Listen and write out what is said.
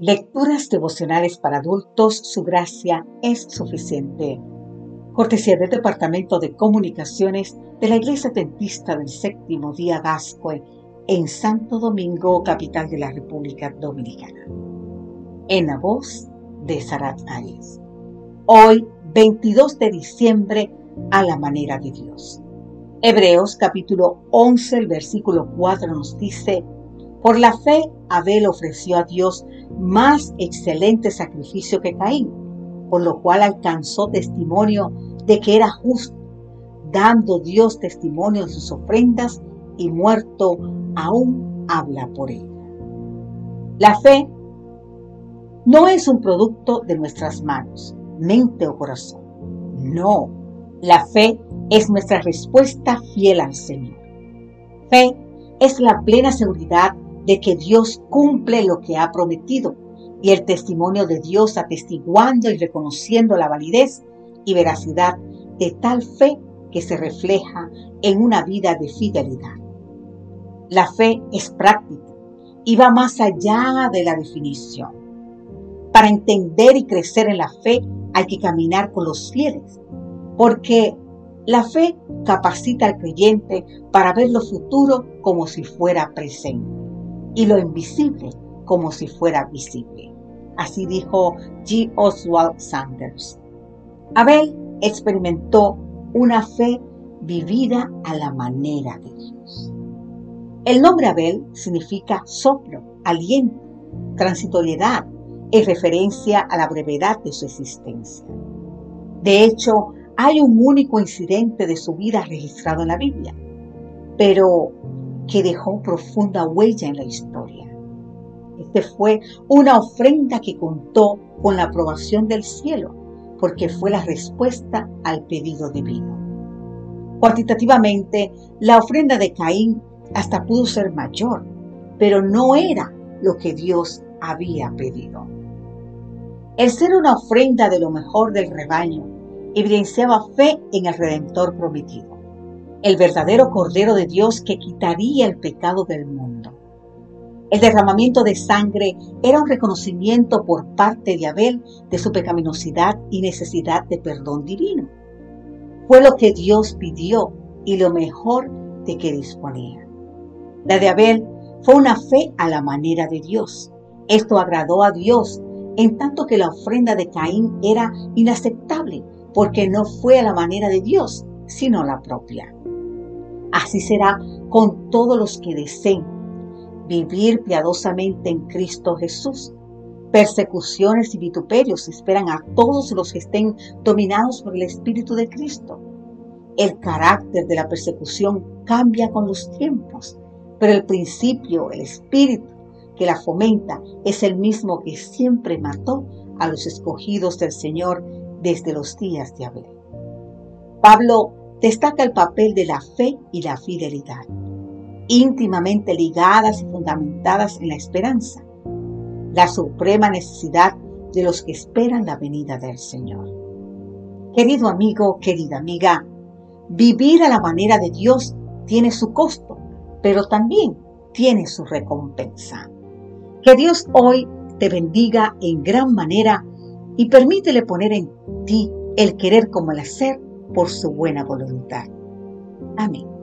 Lecturas devocionales para adultos, su gracia es suficiente. Cortesía del Departamento de Comunicaciones de la Iglesia Dentista del Séptimo Día Gascue en Santo Domingo, capital de la República Dominicana. En la voz de Sarat Arias. Hoy, 22 de diciembre, a la manera de Dios. Hebreos capítulo 11, el versículo 4 nos dice, por la fe, Abel ofreció a Dios más excelente sacrificio que Caín, por lo cual alcanzó testimonio de que era justo, dando Dios testimonio de sus ofrendas y muerto aún habla por ella. La fe no es un producto de nuestras manos, mente o corazón. No, la fe es nuestra respuesta fiel al Señor. Fe es la plena seguridad de que Dios cumple lo que ha prometido y el testimonio de Dios atestiguando y reconociendo la validez y veracidad de tal fe que se refleja en una vida de fidelidad. La fe es práctica y va más allá de la definición. Para entender y crecer en la fe hay que caminar con los fieles, porque la fe capacita al creyente para ver lo futuro como si fuera presente y lo invisible como si fuera visible. Así dijo G. Oswald Sanders. Abel experimentó una fe vivida a la manera de Dios. El nombre Abel significa soplo, aliento, transitoriedad, en referencia a la brevedad de su existencia. De hecho, hay un único incidente de su vida registrado en la Biblia, pero que dejó profunda huella en la historia. Este fue una ofrenda que contó con la aprobación del cielo, porque fue la respuesta al pedido divino. Cuantitativamente, la ofrenda de Caín hasta pudo ser mayor, pero no era lo que Dios había pedido. El ser una ofrenda de lo mejor del rebaño evidenciaba fe en el Redentor prometido el verdadero Cordero de Dios que quitaría el pecado del mundo. El derramamiento de sangre era un reconocimiento por parte de Abel de su pecaminosidad y necesidad de perdón divino. Fue lo que Dios pidió y lo mejor de que disponía. La de Abel fue una fe a la manera de Dios. Esto agradó a Dios, en tanto que la ofrenda de Caín era inaceptable porque no fue a la manera de Dios, sino la propia. Así será con todos los que deseen vivir piadosamente en Cristo Jesús. Persecuciones y vituperios esperan a todos los que estén dominados por el Espíritu de Cristo. El carácter de la persecución cambia con los tiempos, pero el principio, el espíritu que la fomenta es el mismo que siempre mató a los escogidos del Señor desde los días de Abel. Pablo destaca el papel de la fe y la fidelidad, íntimamente ligadas y fundamentadas en la esperanza, la suprema necesidad de los que esperan la venida del Señor. Querido amigo, querida amiga, vivir a la manera de Dios tiene su costo, pero también tiene su recompensa. Que Dios hoy te bendiga en gran manera y permítele poner en ti el querer como el hacer por su buena voluntad. Amén.